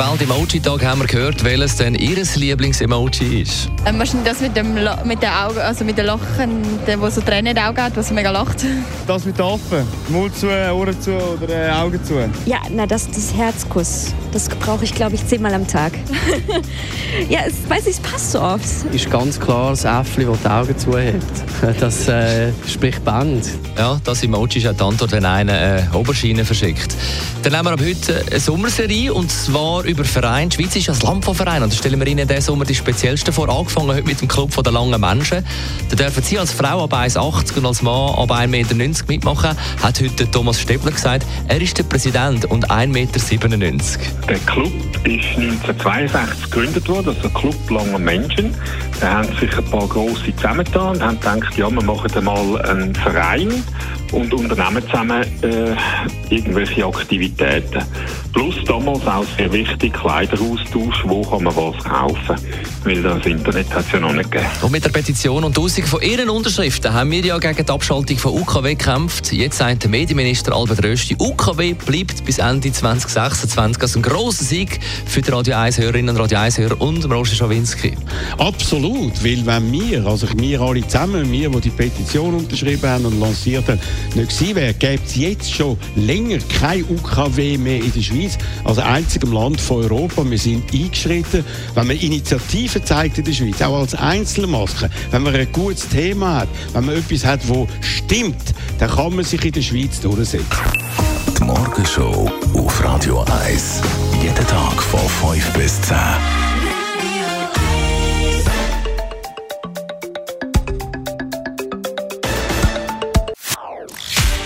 Welt-Emoji-Tag haben wir gehört, welches denn Ihr Lieblings-Emoji ist. Ähm, wahrscheinlich das mit dem mit den Augen, also mit den Lachen, der, wo so Tränen in den Augen hat, was mega lacht. Das mit den Affen. Mund zu, Ohren zu oder äh, Augen zu. Ja, na, das das Herzkuss. Das brauche ich, glaube ich, zehnmal am Tag. ja, es, weiß ich, es passt so oft. Ist ganz klar das Äffli, das die Augen zuhält. Das äh, spricht Band. Ja, das Emoji ist auch die Antwort, wenn einer eine Oberschiene verschickt. Dann haben wir ab heute eine Sommerserie und zwar über Verein. Die Schweiz ist ein Land von Vereinen und da stellen wir Ihnen diesen Sommer die speziellsten vor. Angefangen heute mit dem Club der langen Menschen. Da dürfen Sie als Frau ab 1,80 und als Mann ab 1,90 Meter mitmachen, hat heute Thomas Stebler gesagt. Er ist der Präsident und 1,97 Meter. Der Club ist 1962 gegründet worden, also Club langer Menschen. Da haben sich ein paar Grosse zusammengetan und haben gedacht, ja, wir machen einmal einen Verein und unternehmen zusammen äh, irgendwelche Aktivitäten. Damals auch sehr wichtig, Kleideraustausch, wo kann man was kaufen. Weil das Internet hat es ja noch nicht gegeben. Und mit der Petition und Tausenden von Ihren Unterschriften haben wir ja gegen die Abschaltung von UKW gekämpft. Jetzt sagt der Medienminister Albert Rösti, UKW bleibt bis Ende 2026. Also ein grosser Sieg für die Radio 1-Hörerinnen und Radio 1-Hörer und Roger Schawinski. Absolut, weil wenn wir, also wir alle zusammen, wir, die die Petition unterschrieben haben und lanciert haben, nicht gewesen wäre, gäbe es jetzt schon länger kein UKW mehr in der Schweiz, als einzigem Land von Europa. Wir sind eingeschritten, wenn man Initiativen zeigt in der Schweiz, auch als Einzelmaske, wenn man ein gutes Thema hat, wenn man etwas hat, das stimmt, dann kann man sich in der Schweiz durchsetzen. Die Morgenshow auf Radio 1. Jeden Tag von 5 bis 10.